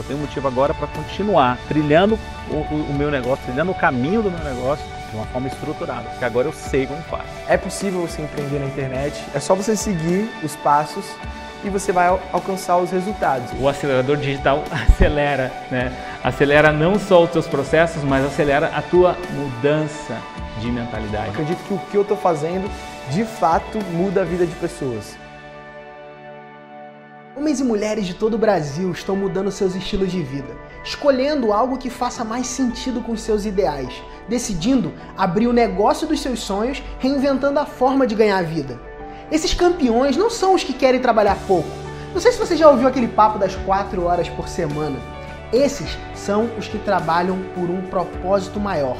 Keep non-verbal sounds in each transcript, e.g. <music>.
Eu tenho motivo agora para continuar trilhando o, o, o, meu negócio, trilhando o caminho do meu negócio de uma forma estruturada, porque agora eu sei como faz. É possível você empreender na internet, é só você seguir os passos e você vai alcançar os resultados. O acelerador digital <laughs> acelera, né? Acelera não só os seus processos, mas acelera a tua mudança de mentalidade. Eu acredito que o que eu estou fazendo, de fato, muda a vida de pessoas. Homens e mulheres de todo o Brasil estão mudando seus estilos de vida, escolhendo algo que faça mais sentido com seus ideais, decidindo abrir o negócio dos seus sonhos, reinventando a forma de ganhar a vida. Esses campeões não são os que querem trabalhar pouco. Não sei se você já ouviu aquele papo das 4 horas por semana. Esses são os que trabalham por um propósito maior,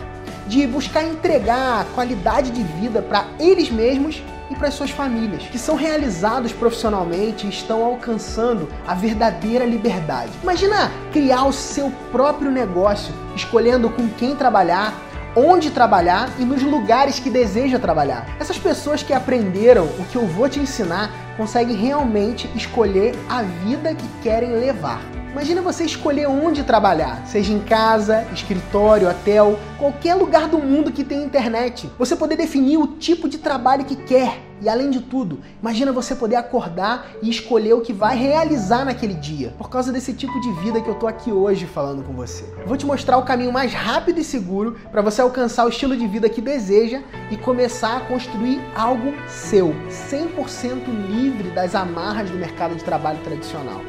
de buscar entregar qualidade de vida para eles mesmos e para suas famílias, que são realizados profissionalmente e estão alcançando a verdadeira liberdade. Imagina criar o seu próprio negócio, escolhendo com quem trabalhar, onde trabalhar e nos lugares que deseja trabalhar. Essas pessoas que aprenderam o que eu vou te ensinar conseguem realmente escolher a vida que querem levar. Imagina você escolher onde trabalhar, seja em casa, escritório, hotel, qualquer lugar do mundo que tenha internet. Você poder definir o tipo de trabalho que quer. E além de tudo, imagina você poder acordar e escolher o que vai realizar naquele dia. Por causa desse tipo de vida que eu tô aqui hoje falando com você. Vou te mostrar o caminho mais rápido e seguro para você alcançar o estilo de vida que deseja e começar a construir algo seu, 100% livre das amarras do mercado de trabalho tradicional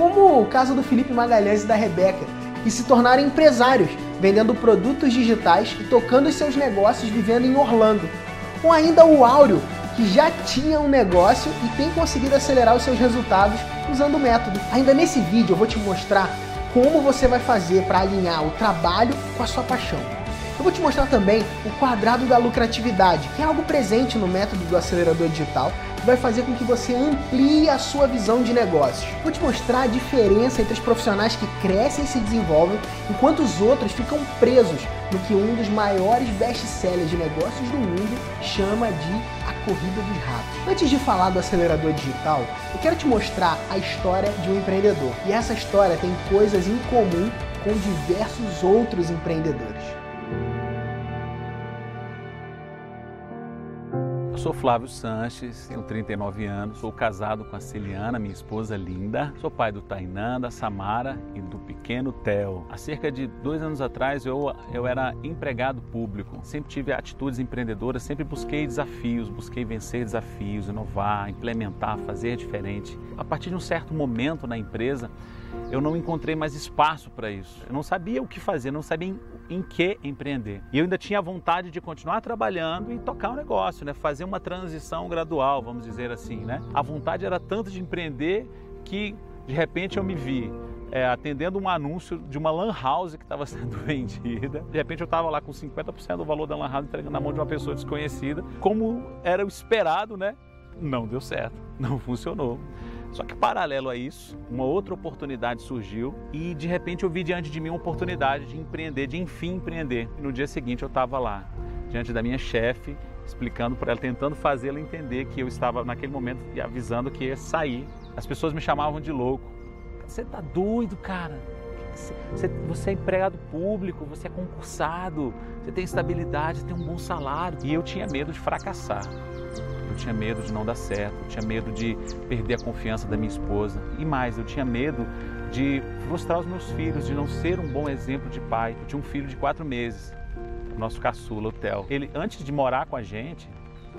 como o caso do Felipe Magalhães e da Rebeca, que se tornaram empresários, vendendo produtos digitais e tocando seus negócios vivendo em Orlando. Ou ainda o Áureo, que já tinha um negócio e tem conseguido acelerar os seus resultados usando o método. Ainda nesse vídeo eu vou te mostrar como você vai fazer para alinhar o trabalho com a sua paixão. Eu vou te mostrar também o quadrado da lucratividade, que é algo presente no método do acelerador digital vai fazer com que você amplie a sua visão de negócios. Vou te mostrar a diferença entre os profissionais que crescem e se desenvolvem, enquanto os outros ficam presos no que um dos maiores best-sellers de negócios do mundo chama de a corrida dos ratos. Antes de falar do acelerador digital, eu quero te mostrar a história de um empreendedor. E essa história tem coisas em comum com diversos outros empreendedores. Sou Flávio Sanches, tenho 39 anos, sou casado com a Celiana, minha esposa linda. Sou pai do Tainan, da Samara e do pequeno Theo. Há cerca de dois anos atrás eu, eu era empregado público. Sempre tive atitudes empreendedoras, sempre busquei desafios, busquei vencer desafios, inovar, implementar, fazer diferente. A partir de um certo momento na empresa, eu não encontrei mais espaço para isso. Eu não sabia o que fazer, não sabia em, em, que empreender. E eu ainda tinha vontade de continuar trabalhando e tocar o um negócio, né? fazer uma transição gradual, vamos dizer assim. Né? A vontade era tanto de empreender que de repente eu me vi é, atendendo um anúncio de uma lan house que estava <laughs> sendo vendida. De repente eu estava lá com 50% do valor da lan house entregando na mão de uma pessoa desconhecida. Como era o esperado, né? Não deu certo, não <laughs> funcionou. Só que paralelo a isso, uma outra oportunidade surgiu e de repente eu vi diante de mim uma oportunidade de empreender, de enfim empreender. E no dia seguinte eu estava lá, diante da minha chefe, explicando para ela, tentando fazê-la entender que eu estava naquele momento avisando que ia sair. As pessoas me chamavam de louco. Você tá doido, cara? Você, você é empregado público, você é concursado, você tem estabilidade, tem um bom salário. E eu tinha medo de fracassar. Eu tinha medo de não dar certo, eu tinha medo de perder a confiança da minha esposa. E mais, eu tinha medo de frustrar os meus filhos, de não ser um bom exemplo de pai. Eu tinha um filho de quatro meses, o nosso caçula, o Theo. Ele, antes de morar com a gente,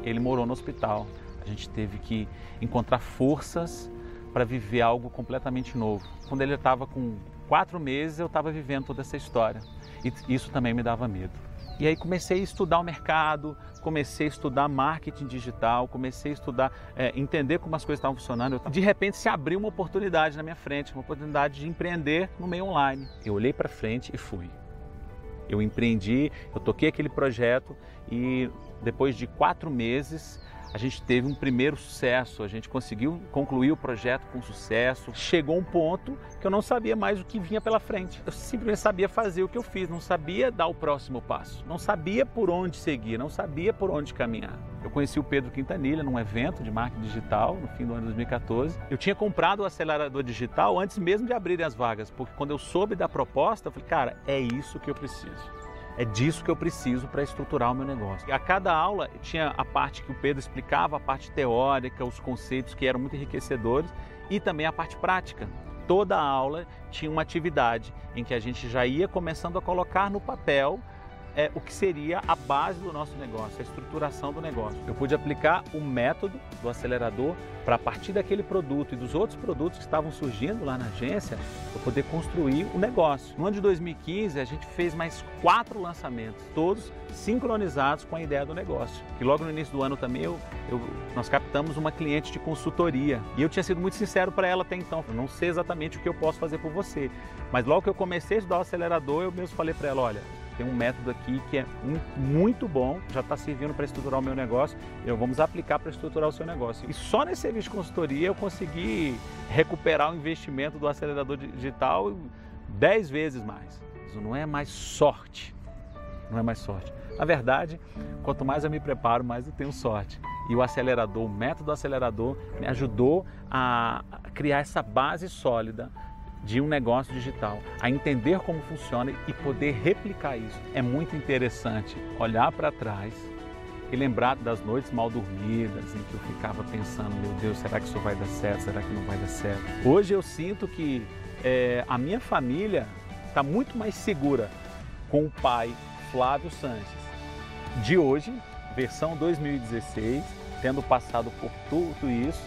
ele morou no hospital. A gente teve que encontrar forças para viver algo completamente novo. Quando ele estava com quatro meses, eu estava vivendo toda essa história. E isso também me dava medo. E aí comecei a estudar o mercado, comecei a estudar marketing digital, comecei a estudar, é, entender como as coisas estavam funcionando. De repente se abriu uma oportunidade na minha frente, uma oportunidade de empreender no meio online. Eu olhei para frente e fui. Eu empreendi, eu toquei aquele projeto e depois de quatro meses a gente teve um primeiro sucesso, a gente conseguiu concluir o projeto com sucesso. Chegou um ponto que eu não sabia mais o que vinha pela frente. Eu simplesmente sabia fazer o que eu fiz, não sabia dar o próximo passo, não sabia por onde seguir, não sabia por onde caminhar. Eu conheci o Pedro Quintanilha num evento de marketing digital no fim do ano de 2014. Eu tinha comprado o acelerador digital antes mesmo de abrirem as vagas, porque quando eu soube da proposta, eu falei, cara, é isso que eu preciso. É disso que eu preciso para estruturar o meu negócio. A cada aula tinha a parte que o Pedro explicava, a parte teórica, os conceitos que eram muito enriquecedores e também a parte prática. Toda aula tinha uma atividade em que a gente já ia começando a colocar no papel é, o que seria a base do nosso negócio, a estruturação do negócio. Eu pude aplicar o método do acelerador para a partir daquele produto e dos outros produtos que estavam surgindo lá na agência, eu poder construir o negócio. No ano de 2015, a gente fez mais quatro lançamentos, todos sincronizados com a ideia do negócio. E logo no início do ano também eu, eu, nós captamos uma cliente de consultoria e eu tinha sido muito sincero para ela até então. Eu não sei exatamente o que eu posso fazer por você, mas logo que eu comecei a estudar o acelerador, eu mesmo falei para ela, olha, tem um método aqui que é muito bom, já está servindo para estruturar o meu negócio, e vamos aplicar para estruturar o seu negócio. E só nesse serviço de consultoria eu consegui recuperar o investimento do acelerador digital 10 vezes mais. Isso não é mais sorte, não é mais sorte. Na verdade, quanto mais eu me preparo, mais eu tenho sorte. E o acelerador, o método acelerador, me ajudou a criar essa base sólida de um negócio digital, a entender como funciona e poder replicar isso. É muito interessante olhar para trás e lembrar das noites mal dormidas em que eu ficava pensando: meu Deus, será que isso vai dar certo? Será que não vai dar certo? Hoje eu sinto que é, a minha família está muito mais segura com o pai Flávio Sanches de hoje, versão 2016, tendo passado por tudo isso,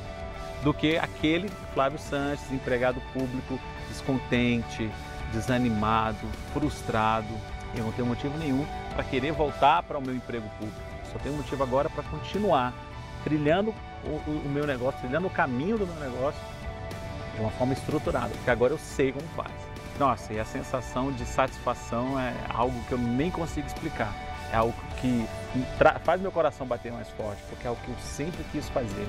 do que aquele Flávio Sanches, empregado público descontente, desanimado, frustrado. Eu não tenho motivo nenhum para querer voltar para o meu emprego público. Só tenho motivo agora para continuar trilhando o, o, meu negócio, trilhando o caminho do meu negócio de uma forma estruturada, porque agora eu sei como faz. Nossa, e a sensação de satisfação é algo que eu nem consigo explicar. É algo que faz meu coração bater mais forte, porque é algo que eu sempre quis fazer.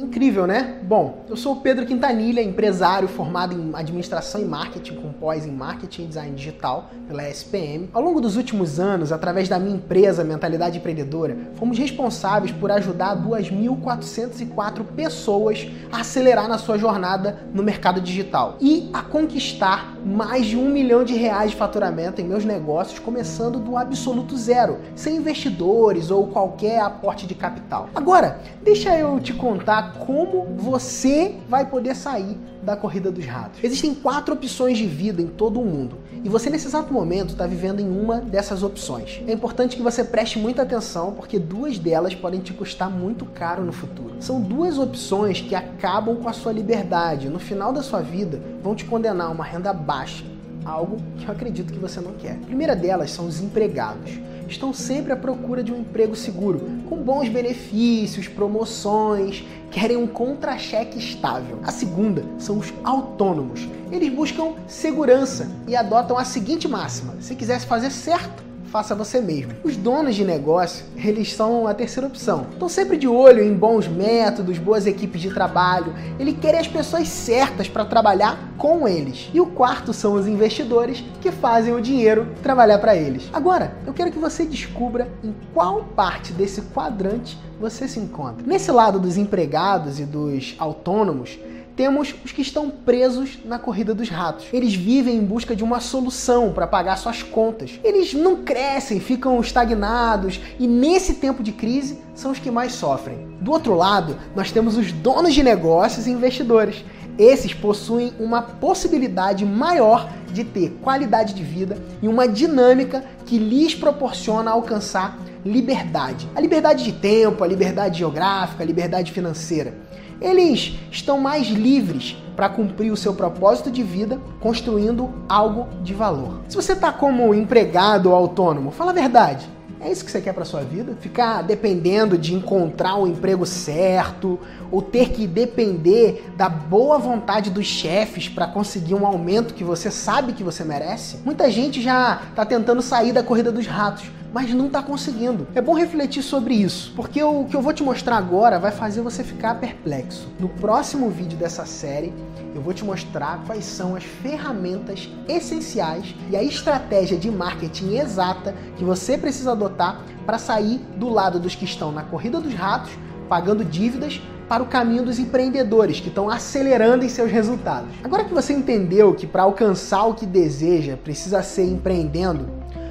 Incrível, né? Bom, eu sou o Pedro Quintanilha, empresário formado em administração e marketing com pós em marketing e design digital pela SPM. Ao longo dos últimos anos, através da minha empresa Mentalidade Empreendedora, fomos responsáveis por ajudar 2.404 pessoas a acelerar na sua jornada no mercado digital e a conquistar mais de um milhão de reais de faturamento em meus negócios, começando do absoluto zero, sem investidores ou qualquer aporte de capital. Agora, deixa eu te contar como você vai poder sair da corrida dos ratos. Existem quatro opções de vida em todo o mundo e você nesse exato momento está vivendo em uma dessas opções. É importante que você preste muita atenção porque duas delas podem te custar muito caro no futuro. São duas opções que acabam com a sua liberdade. No final da sua vida, vão te condenar a uma renda baixa, algo que eu acredito que você não quer. A primeira delas são os empregados estão sempre à procura de um emprego seguro, com bons benefícios, promoções, querem um contra-cheque estável. A segunda são os autônomos. Eles buscam segurança e adotam a seguinte máxima: se quisesse fazer certo, faça você mesmo. Os donos de negócio, eles são a terceira opção. Estão sempre de olho em bons métodos, boas equipes de trabalho. Ele quer as pessoas certas para trabalhar com eles. E o quarto são os investidores que fazem o dinheiro trabalhar para eles. Agora, eu quero que você descubra em qual parte desse quadrante você se encontra. Nesse lado dos empregados e dos autônomos, temos os que estão presos na corrida dos ratos. Eles vivem em busca de uma solução para pagar suas contas. Eles não crescem, ficam estagnados e nesse tempo de crise são os que mais sofrem. Do outro lado, nós temos os donos de negócios e investidores. Esses possuem uma possibilidade maior de ter qualidade de vida e uma dinâmica que lhes proporciona alcançar liberdade. A liberdade de tempo, a liberdade geográfica, a liberdade financeira. Eles estão mais livres para cumprir o seu propósito de vida, construindo algo de valor. Se você está como empregado ou autônomo, fala a verdade. É isso que você quer para sua vida? Ficar dependendo de encontrar o emprego certo ou ter que depender da boa vontade dos chefes para conseguir um aumento que você sabe que você merece? Muita gente já está tentando sair da corrida dos ratos, mas não está conseguindo. É bom refletir sobre isso, porque o que eu vou te mostrar agora vai fazer você ficar perplexo. No próximo vídeo dessa série, eu vou te mostrar quais são as ferramentas essenciais e a estratégia de marketing exata que você precisa adotar para sair do lado dos que estão na corrida dos ratos, pagando dívidas, para o caminho dos empreendedores que estão acelerando em seus resultados. Agora que você entendeu que para alcançar o que deseja precisa ser empreendendo,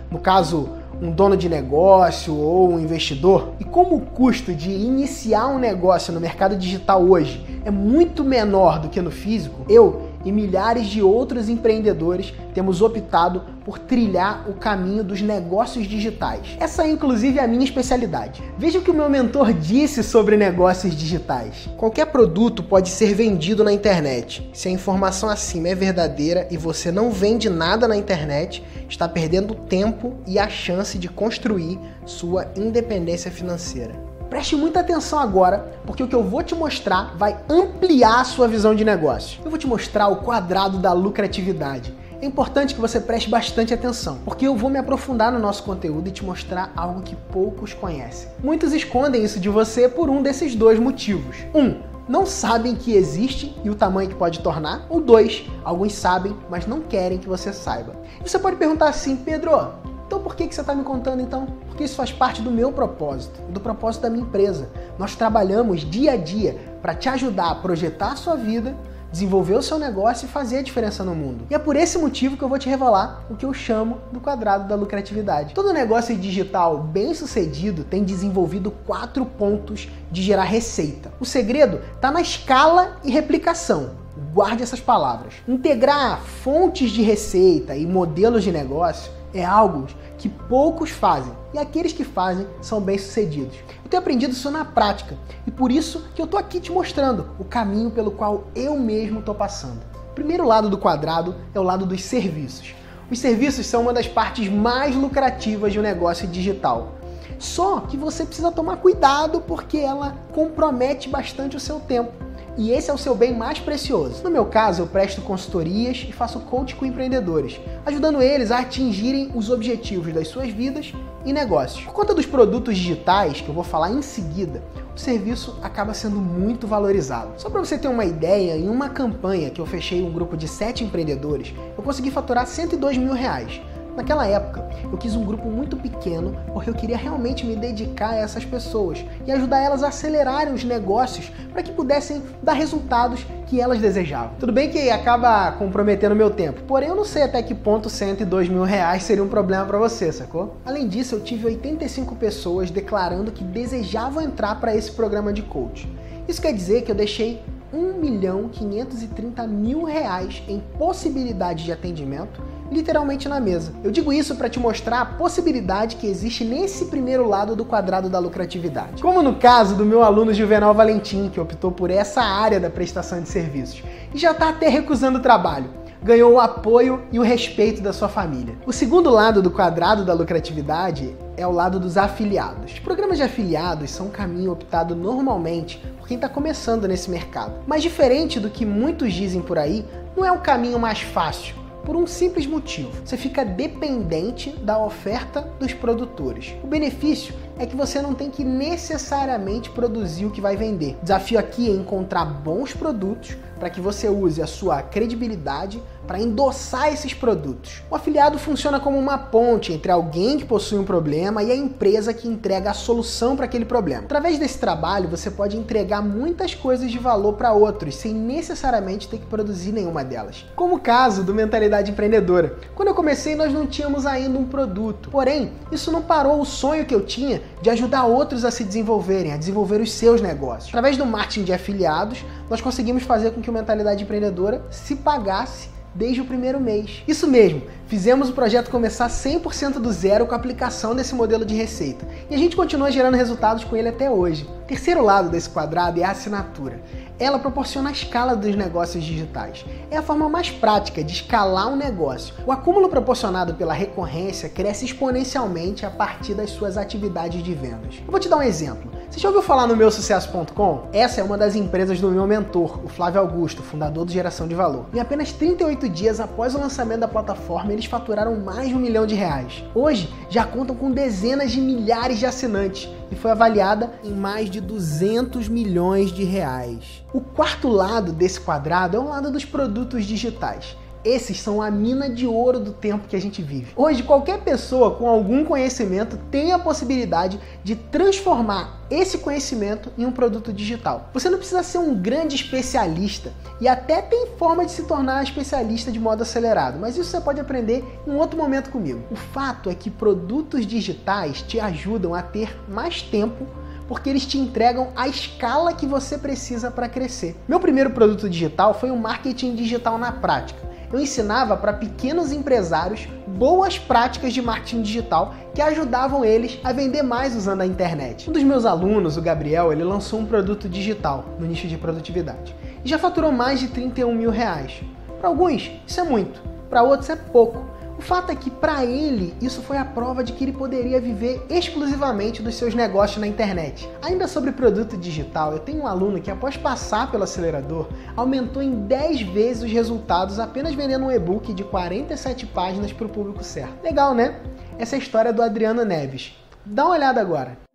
no caso, um dono de negócio ou um investidor? E como o custo de iniciar um negócio no mercado digital hoje é muito menor do que no físico, eu e milhares de outros empreendedores temos optado por trilhar o caminho dos negócios digitais. Essa é inclusive a minha especialidade. Veja o que o meu mentor disse sobre negócios digitais. Qualquer produto pode ser vendido na internet. Se a informação acima é verdadeira e você não vende nada na internet, está perdendo tempo e a chance de construir sua independência financeira. Preste muita atenção agora, porque o que eu vou te mostrar vai ampliar a sua visão de negócio. Eu vou te mostrar o quadrado da lucratividade. É importante que você preste bastante atenção, porque eu vou me aprofundar no nosso conteúdo e te mostrar algo que poucos conhecem. Muitos escondem isso de você por um desses dois motivos. Um, não sabem que existe e o tamanho que pode tornar. Ou dois, alguns sabem, mas não querem que você saiba. E você pode perguntar assim, Pedro, então por que, que você está me contando então? Porque isso faz parte do meu propósito, do propósito da minha empresa. Nós trabalhamos dia a dia para te ajudar a projetar a sua vida, desenvolver o seu negócio e fazer a diferença no mundo. E é por esse motivo que eu vou te revelar o que eu chamo do quadrado da lucratividade. Todo negócio digital bem sucedido tem desenvolvido quatro pontos de gerar receita. O segredo está na escala e replicação. Guarde essas palavras. Integrar fontes de receita e modelos de negócio é algo que poucos fazem e aqueles que fazem são bem-sucedidos. Eu tenho aprendido isso na prática e por isso que eu estou aqui te mostrando o caminho pelo qual eu mesmo estou passando. O primeiro lado do quadrado é o lado dos serviços. Os serviços são uma das partes mais lucrativas de um negócio digital. Só que você precisa tomar cuidado porque ela compromete bastante o seu tempo e esse é o seu bem mais precioso. No meu caso, eu presto consultorias e faço coach com empreendedores, ajudando eles a atingirem os objetivos das suas vidas e negócios. Por conta dos produtos digitais, que eu vou falar em seguida, o serviço acaba sendo muito valorizado. Só para você ter uma ideia, em uma campanha que eu fechei um grupo de sete empreendedores, eu consegui faturar 102 mil reais. Naquela época, eu quis um grupo muito pequeno porque eu queria realmente me dedicar a essas pessoas e ajudar elas a acelerarem os negócios para que pudessem dar resultados que elas desejavam. Tudo bem que acaba comprometendo meu tempo, porém eu não sei até que ponto 102 mil reais seria um problema para você, sacou? Além disso, eu tive 85 pessoas declarando que desejavam entrar para esse programa de coach. Isso quer dizer que eu deixei 1 milhão 530 mil reais em possibilidade de atendimento literalmente na mesa. Eu digo isso para te mostrar a possibilidade que existe nesse primeiro lado do quadrado da lucratividade. Como no caso do meu aluno Juvenal Valentim, que optou por essa área da prestação de serviços e já está até recusando o trabalho ganhou o apoio e o respeito da sua família. O segundo lado do quadrado da lucratividade é o lado dos afiliados. Os programas de afiliados são um caminho optado normalmente por quem está começando nesse mercado. Mas diferente do que muitos dizem por aí, não é o caminho mais fácil por um simples motivo: você fica dependente da oferta dos produtores. O benefício é que você não tem que necessariamente produzir o que vai vender. O desafio aqui é encontrar bons produtos para que você use a sua credibilidade para endossar esses produtos. O afiliado funciona como uma ponte entre alguém que possui um problema e a empresa que entrega a solução para aquele problema. Através desse trabalho, você pode entregar muitas coisas de valor para outros sem necessariamente ter que produzir nenhuma delas. Como o caso do Mentalidade Empreendedora. Quando eu comecei, nós não tínhamos ainda um produto. Porém, isso não parou o sonho que eu tinha de ajudar outros a se desenvolverem, a desenvolver os seus negócios. Através do marketing de afiliados, nós conseguimos fazer com que o Mentalidade Empreendedora se pagasse desde o primeiro mês. Isso mesmo, fizemos o projeto começar 100% do zero com a aplicação desse modelo de receita. E a gente continua gerando resultados com ele até hoje. O terceiro lado desse quadrado é a assinatura. Ela proporciona a escala dos negócios digitais. É a forma mais prática de escalar um negócio. O acúmulo proporcionado pela recorrência cresce exponencialmente a partir das suas atividades de vendas. Eu vou te dar um exemplo. Você já ouviu falar no meusucesso.com? Essa é uma das empresas do meu mentor, o Flávio Augusto, fundador do Geração de Valor. Em apenas 38 dias após o lançamento da plataforma, eles faturaram mais de um milhão de reais. Hoje, já contam com dezenas de milhares de assinantes e foi avaliada em mais de 200 milhões de reais. O quarto lado desse quadrado é o lado dos produtos digitais. Esses são a mina de ouro do tempo que a gente vive. Hoje, qualquer pessoa com algum conhecimento tem a possibilidade de transformar esse conhecimento em um produto digital. Você não precisa ser um grande especialista e até tem forma de se tornar especialista de modo acelerado, mas isso você pode aprender em outro momento comigo. O fato é que produtos digitais te ajudam a ter mais tempo porque eles te entregam a escala que você precisa para crescer. Meu primeiro produto digital foi o marketing digital na prática eu ensinava para pequenos empresários boas práticas de marketing digital que ajudavam eles a vender mais usando a internet. Um dos meus alunos, o Gabriel, ele lançou um produto digital no nicho de produtividade e já faturou mais de 31 mil reais. Para alguns, isso é muito, para outros é pouco o fato é que para ele isso foi a prova de que ele poderia viver exclusivamente dos seus negócios na internet. Ainda sobre produto digital, eu tenho um aluno que após passar pelo acelerador, aumentou em 10 vezes os resultados apenas vendendo um e-book de 47 páginas para o público certo. Legal, né? Essa é a história do Adriano Neves. Dá uma olhada agora.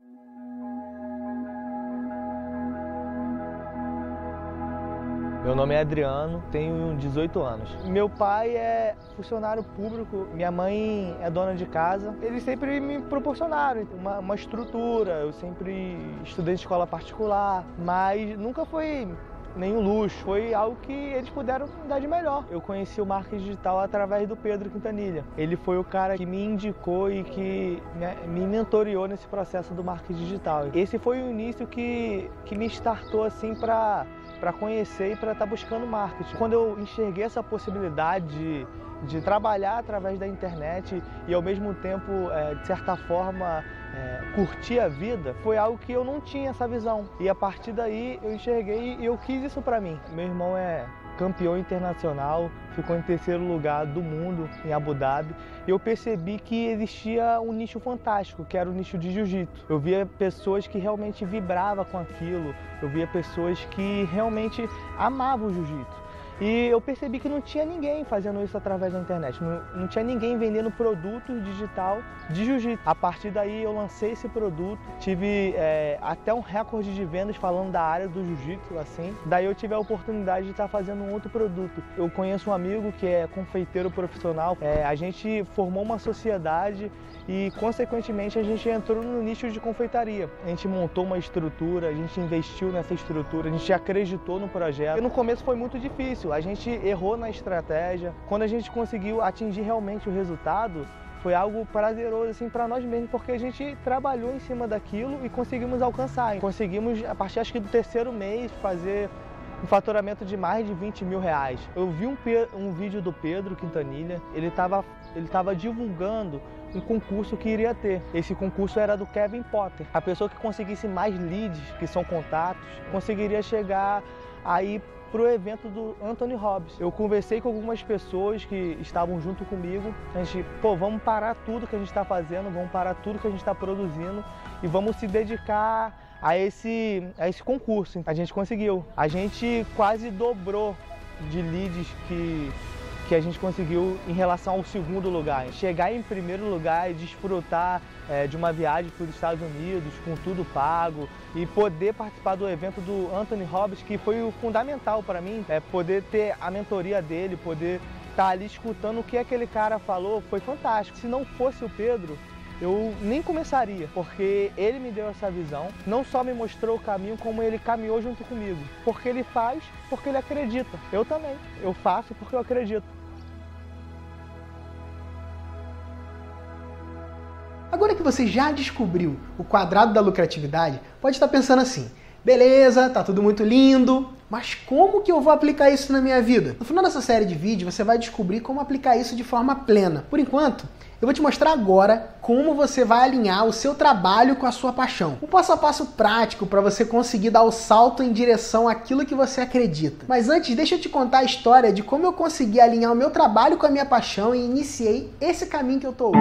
Meu nome é Adriano, tenho 18 anos. Meu pai é funcionário público, minha mãe é dona de casa. Eles sempre me proporcionaram uma, uma estrutura, eu sempre estudei em escola particular, mas nunca foi nenhum luxo, foi algo que eles puderam dar de melhor. Eu conheci o marketing digital através do Pedro Quintanilha. Ele foi o cara que me indicou e que me mentoreou nesse processo do marketing digital. Esse foi o início que, que me startou assim para para conhecer e para estar tá buscando marketing. Quando eu enxerguei essa possibilidade de, de trabalhar através da internet e ao mesmo tempo, é, de certa forma, é, curtir a vida, foi algo que eu não tinha essa visão. E a partir daí eu enxerguei e eu quis isso para mim. Meu irmão é campeão internacional, ficou em terceiro lugar do mundo em Abu Dhabi. E eu percebi que existia um nicho fantástico, que era o nicho de jiu-jitsu. Eu via pessoas que realmente vibravam com aquilo, eu via pessoas que realmente amavam o jiu-jitsu. E eu percebi que não tinha ninguém fazendo isso através da internet, não, não tinha ninguém vendendo produtos digital de jiu-jitsu. A partir daí eu lancei esse produto, tive é, até um recorde de vendas falando da área do jiu-jitsu, assim. Daí eu tive a oportunidade de estar fazendo um outro produto. Eu conheço um amigo que é confeiteiro profissional, é, a gente formou uma sociedade e consequentemente a gente entrou no nicho de confeitaria. A gente montou uma estrutura, a gente investiu nessa estrutura, a gente acreditou no projeto. E no começo foi muito difícil, a gente errou na estratégia. Quando a gente conseguiu atingir realmente o resultado, foi algo prazeroso assim para nós mesmos, porque a gente trabalhou em cima daquilo e conseguimos alcançar. Conseguimos, a partir acho que do terceiro mês, fazer um faturamento de mais de 20 mil reais. Eu vi um, um vídeo do Pedro Quintanilha, ele estava ele tava divulgando um concurso que iria ter. Esse concurso era do Kevin Potter. A pessoa que conseguisse mais leads, que são contatos, conseguiria chegar aí para o evento do Anthony Robbins. Eu conversei com algumas pessoas que estavam junto comigo. A gente, pô, vamos parar tudo que a gente está fazendo, vamos parar tudo que a gente está produzindo e vamos se dedicar a esse, a esse concurso. A gente conseguiu. A gente quase dobrou de leads que que a gente conseguiu em relação ao segundo lugar. Chegar em primeiro lugar e desfrutar é, de uma viagem para os Estados Unidos com tudo pago e poder participar do evento do Anthony Robbins, que foi o fundamental para mim, é poder ter a mentoria dele, poder estar tá ali escutando o que aquele cara falou, foi fantástico. Se não fosse o Pedro, eu nem começaria, porque ele me deu essa visão, não só me mostrou o caminho, como ele caminhou junto comigo. Porque ele faz, porque ele acredita. Eu também. Eu faço porque eu acredito. Agora que você já descobriu o quadrado da lucratividade, pode estar pensando assim: beleza, tá tudo muito lindo, Mas como que eu vou aplicar isso na minha vida? No final dessa série de vídeos, você vai descobrir como aplicar isso de forma plena. Por enquanto, eu vou te mostrar agora como você vai alinhar o seu trabalho com a sua paixão. Um passo a passo prático para você conseguir dar o salto em direção àquilo que você acredita. Mas antes, deixa eu te contar a história de como eu consegui alinhar o meu trabalho com a minha paixão e iniciei esse caminho que eu tô hoje.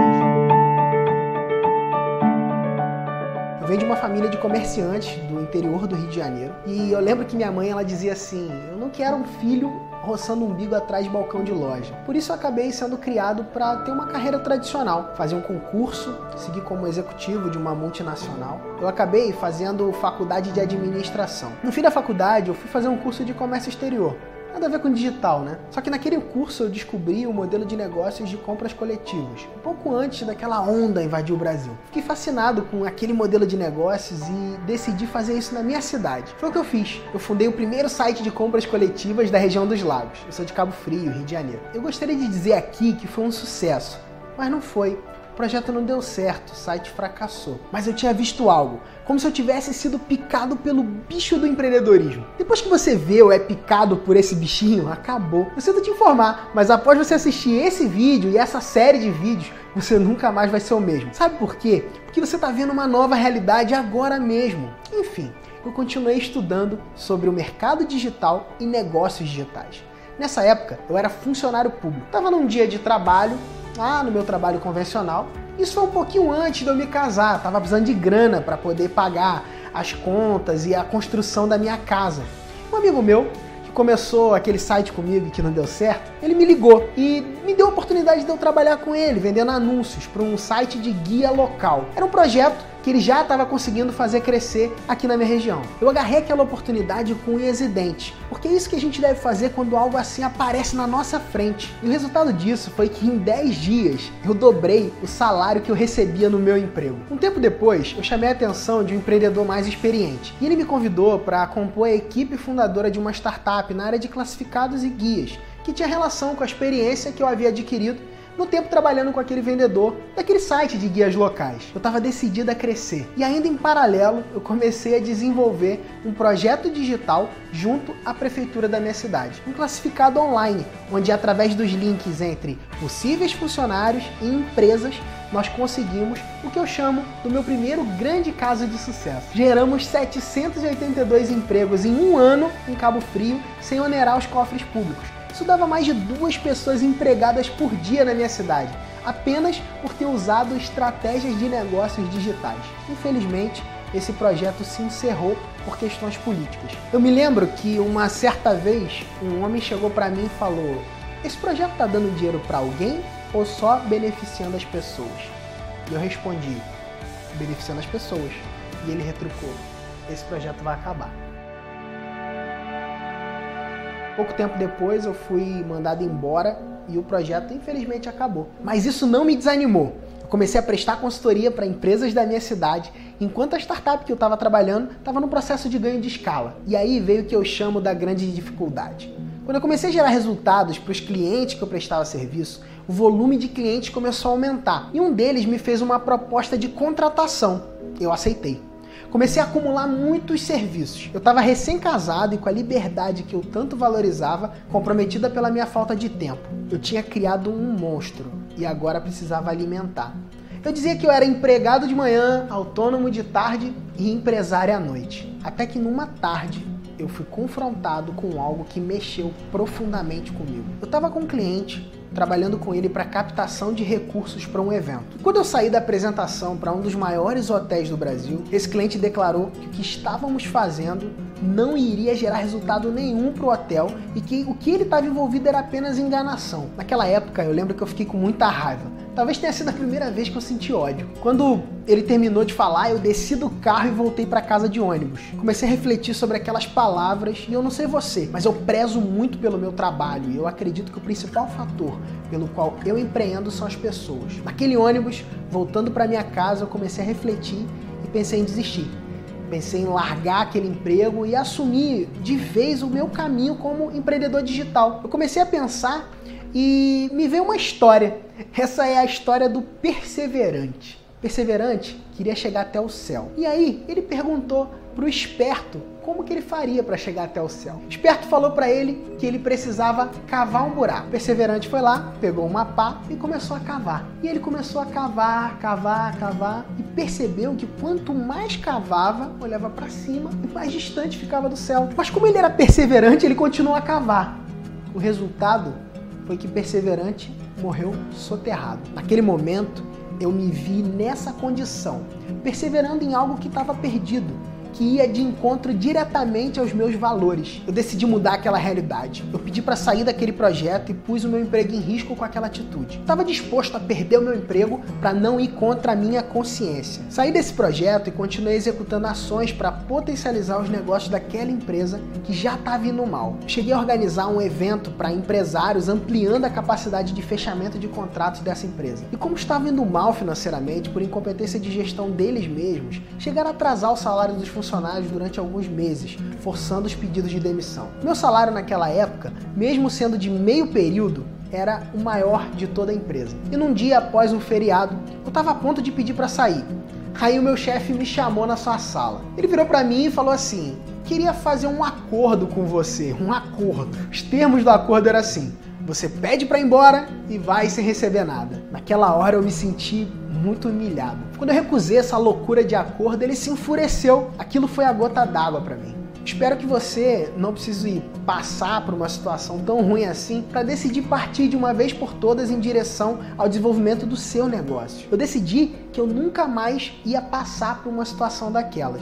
Eu venho de uma família de comerciantes do interior do Rio de Janeiro. E eu lembro que minha mãe ela dizia assim: "Eu não quero um filho roçando umbigo atrás de balcão de loja. Por isso acabei sendo criado para ter uma carreira tradicional, fazer um concurso, seguir como executivo de uma multinacional. Eu acabei fazendo faculdade de administração. No fim da faculdade, eu fui fazer um curso de comércio exterior. Nada a ver com digital, né? Só que naquele curso eu descobri o modelo de negócios de compras coletivas, um pouco antes daquela onda invadir o Brasil. Fiquei fascinado com aquele modelo de negócios e decidi fazer isso na minha cidade. Foi o que eu fiz. Eu fundei o primeiro site de compras coletivas da região dos Lagos. Eu sou de Cabo Frio, Rio de Janeiro. Eu gostaria de dizer aqui que foi um sucesso, mas não foi. O projeto não deu certo, o site fracassou. Mas eu tinha visto algo, como se eu tivesse sido picado pelo bicho do empreendedorismo. Depois que você vê ou é picado por esse bichinho, acabou. Eu sinto te informar, mas após você assistir esse vídeo e essa série de vídeos, você nunca mais vai ser o mesmo. Sabe por quê? Porque você está vendo uma nova realidade agora mesmo. Enfim, eu continuei estudando sobre o mercado digital e negócios digitais. Nessa época, eu era funcionário público. Estava num dia de trabalho lá no meu trabalho convencional. Isso foi um pouquinho antes de eu me casar, tava precisando de grana para poder pagar as contas e a construção da minha casa. Um amigo meu que começou aquele site comigo que não deu certo, ele me ligou e me deu a oportunidade de eu trabalhar com ele, vendendo anúncios para um site de guia local. Era um projeto que ele já estava conseguindo fazer crescer aqui na minha região. Eu agarrei aquela oportunidade com unhas e dentes, porque é isso que a gente deve fazer quando algo assim aparece na nossa frente. E o resultado disso foi que em 10 dias eu dobrei o salário que eu recebia no meu emprego. Um tempo depois, eu chamei a atenção de um empreendedor mais experiente e ele me convidou para compor a equipe fundadora de uma startup na área de classificados e guias, que tinha relação com a experiência que eu havia adquirido no tempo trabalhando com aquele vendedor daquele site de guias locais. Eu estava decidida a crescer e ainda em paralelo eu comecei a desenvolver um projeto digital junto à prefeitura da minha cidade, um classificado online, onde através dos links entre possíveis funcionários e empresas nós conseguimos o que eu chamo do meu primeiro grande caso de sucesso. Geramos 782 empregos em um ano em Cabo Frio, sem onerar os cofres públicos isso dava mais de duas pessoas empregadas por dia na minha cidade, apenas por ter usado estratégias de negócios digitais. Infelizmente, esse projeto se encerrou por questões políticas. Eu me lembro que uma certa vez um homem chegou para mim e falou: "Esse projeto está dando dinheiro para alguém ou só beneficiando as pessoas?" E eu respondi: "Beneficiando as pessoas." E ele retrucou: "Esse projeto vai acabar." Pouco tempo depois eu fui mandado embora e o projeto infelizmente acabou. Mas isso não me desanimou. Eu comecei a prestar consultoria para empresas da minha cidade, enquanto a startup que eu estava trabalhando estava no processo de ganho de escala. E aí veio o que eu chamo da grande dificuldade. Quando eu comecei a gerar resultados para os clientes que eu prestava serviço, o volume de clientes começou a aumentar. E um deles me fez uma proposta de contratação. Eu aceitei comecei a acumular muitos serviços. Eu estava recém-casado e com a liberdade que eu tanto valorizava, comprometida pela minha falta de tempo. Eu tinha criado um monstro e agora precisava alimentar. Eu dizia que eu era empregado de manhã, autônomo de tarde e empresário à noite. Até que numa tarde eu fui confrontado com algo que mexeu profundamente comigo. Eu estava com um cliente trabalhando com ele para captação de recursos para um evento. Quando eu saí da apresentação para um dos maiores hotéis do Brasil, esse cliente declarou que o que estávamos fazendo não iria gerar resultado nenhum para o hotel e que o que ele estava envolvido era apenas enganação. Naquela época, eu lembro que eu fiquei com muita raiva. Talvez tenha sido a primeira vez que eu senti ódio. Quando ele terminou de falar, eu desci do carro e voltei para casa de ônibus. Comecei a refletir sobre aquelas palavras e eu não sei você, mas eu prezo muito pelo meu trabalho e eu acredito que o principal fator pelo qual eu empreendo são as pessoas. Naquele ônibus, voltando para minha casa, eu comecei a refletir e pensei em desistir. Pensei em largar aquele emprego e assumir de vez o meu caminho como empreendedor digital. Eu comecei a pensar e me veio uma história. Essa é a história do perseverante. Perseverante queria chegar até o céu. E aí ele perguntou para o esperto como que ele faria para chegar até o céu. O esperto falou para ele que ele precisava cavar um buraco. O perseverante foi lá, pegou uma pá e começou a cavar. E ele começou a cavar, cavar, cavar e percebeu que quanto mais cavava, olhava para cima e mais distante ficava do céu. Mas como ele era perseverante, ele continuou a cavar. O resultado foi que perseverante morreu soterrado. Naquele momento, eu me vi nessa condição, perseverando em algo que estava perdido, que ia de encontro diretamente aos meus valores. Eu decidi mudar aquela realidade. Eu pedi para sair daquele projeto e pus o meu emprego em risco com aquela atitude. Estava disposto a perder o meu emprego para não ir contra a minha consciência. Saí desse projeto e continuei executando ações para potencializar os negócios daquela empresa que já estava indo mal. Cheguei a organizar um evento para empresários ampliando a capacidade de fechamento de contratos dessa empresa. E como estava indo mal financeiramente por incompetência de gestão deles mesmos, chegaram a atrasar o salário dos funcionários funcionários durante alguns meses, forçando os pedidos de demissão. Meu salário naquela época, mesmo sendo de meio período, era o maior de toda a empresa. E num dia após um feriado, eu estava a ponto de pedir para sair. Aí o meu chefe me chamou na sua sala. Ele virou para mim e falou assim: "Queria fazer um acordo com você, um acordo". Os termos do acordo eram assim: você pede para ir embora e vai sem receber nada. Naquela hora eu me senti muito humilhado. Quando eu recusei essa loucura de acordo, ele se enfureceu. Aquilo foi a gota d'água para mim. Espero que você não precise passar por uma situação tão ruim assim para decidir partir de uma vez por todas em direção ao desenvolvimento do seu negócio. Eu decidi que eu nunca mais ia passar por uma situação daquelas.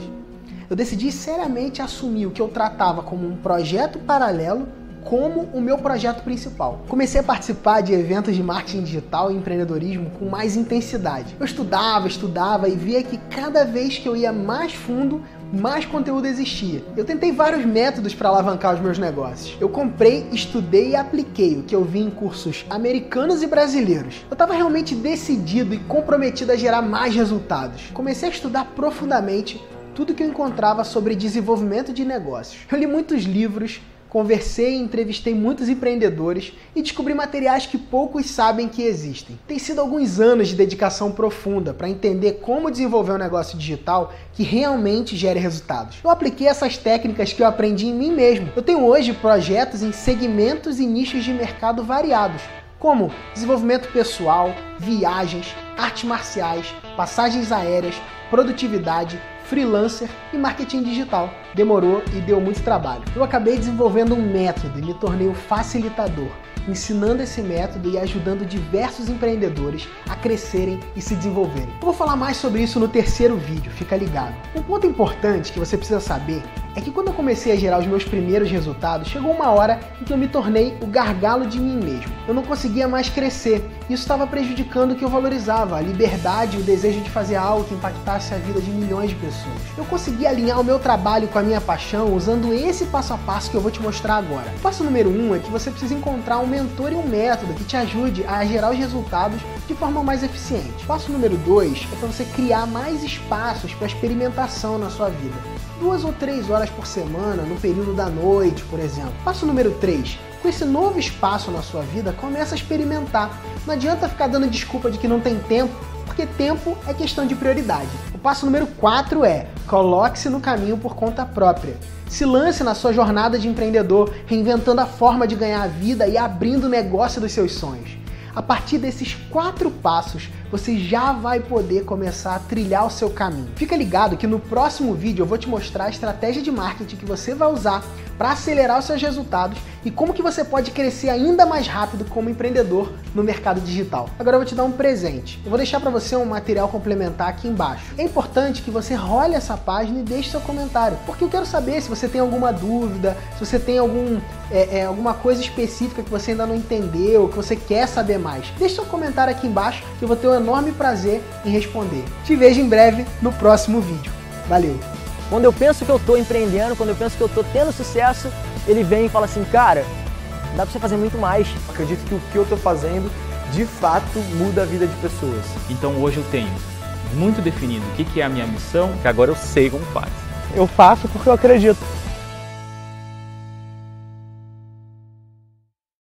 Eu decidi seriamente assumir o que eu tratava como um projeto paralelo como o meu projeto principal. Comecei a participar de eventos de marketing digital e empreendedorismo com mais intensidade. Eu estudava, estudava e via que cada vez que eu ia mais fundo, mais conteúdo existia. Eu tentei vários métodos para alavancar os meus negócios. Eu comprei, estudei e apliquei o que eu vi em cursos americanos e brasileiros. Eu estava realmente decidido e comprometido a gerar mais resultados. Comecei a estudar profundamente tudo que eu encontrava sobre desenvolvimento de negócios. Eu li muitos livros, Conversei e entrevistei muitos empreendedores e descobri materiais que poucos sabem que existem. Tem sido alguns anos de dedicação profunda para entender como desenvolver um negócio digital que realmente gere resultados. Eu apliquei essas técnicas que eu aprendi em mim mesmo. Eu tenho hoje projetos em segmentos e nichos de mercado variados, como desenvolvimento pessoal, viagens, artes marciais, passagens aéreas, produtividade, freelancer e marketing digital. Demorou e deu muito trabalho. Eu acabei desenvolvendo um método e me tornei o facilitador ensinando esse método e ajudando diversos empreendedores a crescerem e se desenvolverem. Eu vou falar mais sobre isso no terceiro vídeo, fica ligado. Um ponto importante que você precisa saber é que quando eu comecei a gerar os meus primeiros resultados, chegou uma hora em que eu me tornei o gargalo de mim mesmo. Eu não conseguia mais crescer. Isso estava prejudicando o que eu valorizava, a liberdade e o desejo de fazer algo que impactasse a vida de milhões de pessoas. Eu consegui alinhar o meu trabalho com a minha paixão usando esse passo a passo que eu vou te mostrar agora. O passo número um é que você precisa encontrar um mentor e um método que te ajude a gerar os resultados de forma mais eficiente. Passo número 2 é para você criar mais espaços para experimentação na sua vida. Duas ou três horas por semana, no período da noite, por exemplo. Passo número 3 com esse novo espaço na sua vida, começa a experimentar. Não adianta ficar dando desculpa de que não tem tempo, porque tempo é questão de prioridade. O passo número 4 é coloque-se no caminho por conta própria. Se lance na sua jornada de empreendedor, reinventando a forma de ganhar a vida e abrindo o negócio dos seus sonhos. A partir desses quatro passos, você já vai poder começar a trilhar o seu caminho. Fica ligado que no próximo vídeo eu vou te mostrar a estratégia de marketing que você vai usar para acelerar os seus resultados e como que você pode crescer ainda mais rápido como empreendedor no mercado digital. Agora eu vou te dar um presente. Eu vou deixar para você um material complementar aqui embaixo. É importante que você role essa página e deixe seu comentário, porque eu quero saber se você tem alguma dúvida, se você tem algum, é, é, alguma coisa específica que você ainda não entendeu, que você quer saber mais. Deixe seu comentário aqui embaixo que eu vou ter um enorme prazer em responder. Te vejo em breve no próximo vídeo. Valeu! Quando eu penso que eu estou empreendendo, quando eu penso que eu estou tendo sucesso, ele vem e fala assim, cara, dá para você fazer muito mais. Acredito que o que eu estou fazendo, de fato, muda a vida de pessoas. Então hoje eu tenho muito definido o que é a minha missão, que agora eu sei como faz. Eu faço porque eu acredito.